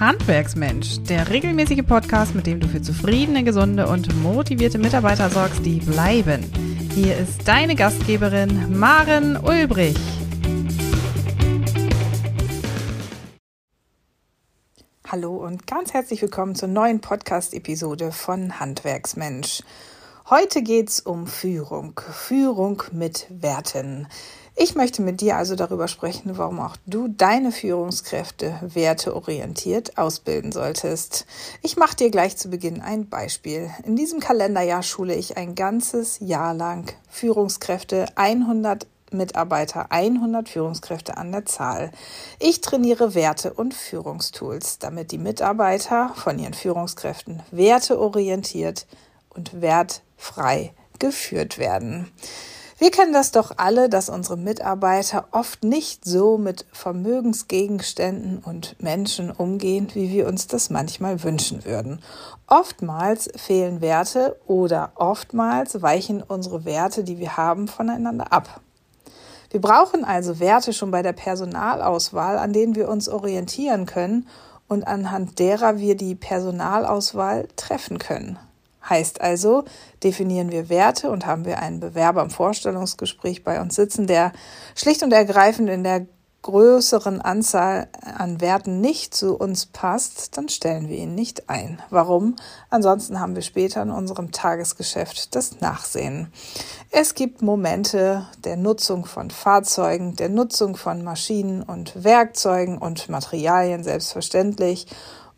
Handwerksmensch, der regelmäßige Podcast, mit dem du für zufriedene, gesunde und motivierte Mitarbeiter sorgst, die bleiben. Hier ist deine Gastgeberin Maren Ulbrich. Hallo und ganz herzlich willkommen zur neuen Podcast-Episode von Handwerksmensch. Heute geht es um Führung, Führung mit Werten. Ich möchte mit dir also darüber sprechen, warum auch du deine Führungskräfte werteorientiert ausbilden solltest. Ich mache dir gleich zu Beginn ein Beispiel. In diesem Kalenderjahr schule ich ein ganzes Jahr lang Führungskräfte 100 Mitarbeiter, 100 Führungskräfte an der Zahl. Ich trainiere Werte und Führungstools, damit die Mitarbeiter von ihren Führungskräften werteorientiert und wertfrei geführt werden. Wir kennen das doch alle, dass unsere Mitarbeiter oft nicht so mit Vermögensgegenständen und Menschen umgehen, wie wir uns das manchmal wünschen würden. Oftmals fehlen Werte oder oftmals weichen unsere Werte, die wir haben, voneinander ab. Wir brauchen also Werte schon bei der Personalauswahl, an denen wir uns orientieren können und anhand derer wir die Personalauswahl treffen können. Heißt also, definieren wir Werte und haben wir einen Bewerber im Vorstellungsgespräch bei uns sitzen, der schlicht und ergreifend in der größeren Anzahl an Werten nicht zu uns passt, dann stellen wir ihn nicht ein. Warum? Ansonsten haben wir später in unserem Tagesgeschäft das Nachsehen. Es gibt Momente der Nutzung von Fahrzeugen, der Nutzung von Maschinen und Werkzeugen und Materialien selbstverständlich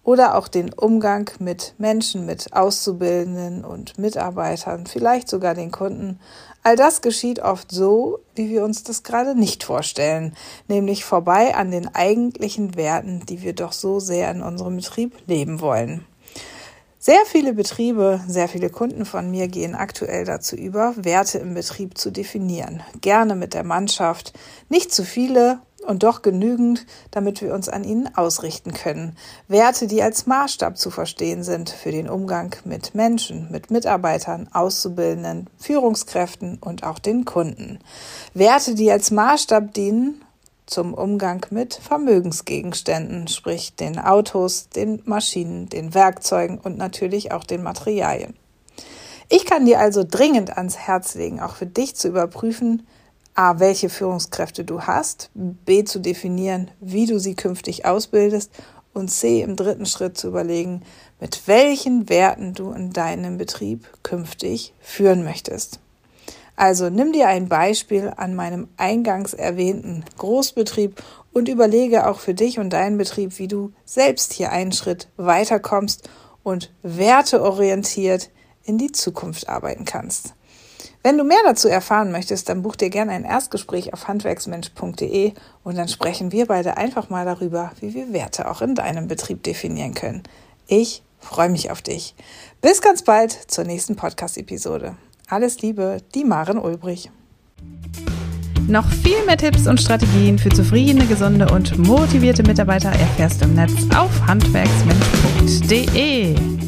oder auch den Umgang mit Menschen, mit Auszubildenden und Mitarbeitern, vielleicht sogar den Kunden. All das geschieht oft so, wie wir uns das gerade nicht vorstellen, nämlich vorbei an den eigentlichen Werten, die wir doch so sehr in unserem Betrieb leben wollen. Sehr viele Betriebe, sehr viele Kunden von mir gehen aktuell dazu über, Werte im Betrieb zu definieren. Gerne mit der Mannschaft. Nicht zu viele und doch genügend, damit wir uns an ihnen ausrichten können. Werte, die als Maßstab zu verstehen sind für den Umgang mit Menschen, mit Mitarbeitern, Auszubildenden, Führungskräften und auch den Kunden. Werte, die als Maßstab dienen zum Umgang mit Vermögensgegenständen, sprich den Autos, den Maschinen, den Werkzeugen und natürlich auch den Materialien. Ich kann dir also dringend ans Herz legen, auch für dich zu überprüfen, A, welche Führungskräfte du hast, B, zu definieren, wie du sie künftig ausbildest und C, im dritten Schritt zu überlegen, mit welchen Werten du in deinem Betrieb künftig führen möchtest. Also nimm dir ein Beispiel an meinem eingangs erwähnten Großbetrieb und überlege auch für dich und deinen Betrieb, wie du selbst hier einen Schritt weiterkommst und werteorientiert in die Zukunft arbeiten kannst. Wenn du mehr dazu erfahren möchtest, dann buch dir gerne ein Erstgespräch auf handwerksmensch.de und dann sprechen wir beide einfach mal darüber, wie wir Werte auch in deinem Betrieb definieren können. Ich freue mich auf dich. Bis ganz bald zur nächsten Podcast-Episode. Alles Liebe, die Maren Ulbrich. Noch viel mehr Tipps und Strategien für zufriedene, gesunde und motivierte Mitarbeiter erfährst du im Netz auf handwerksmensch.de.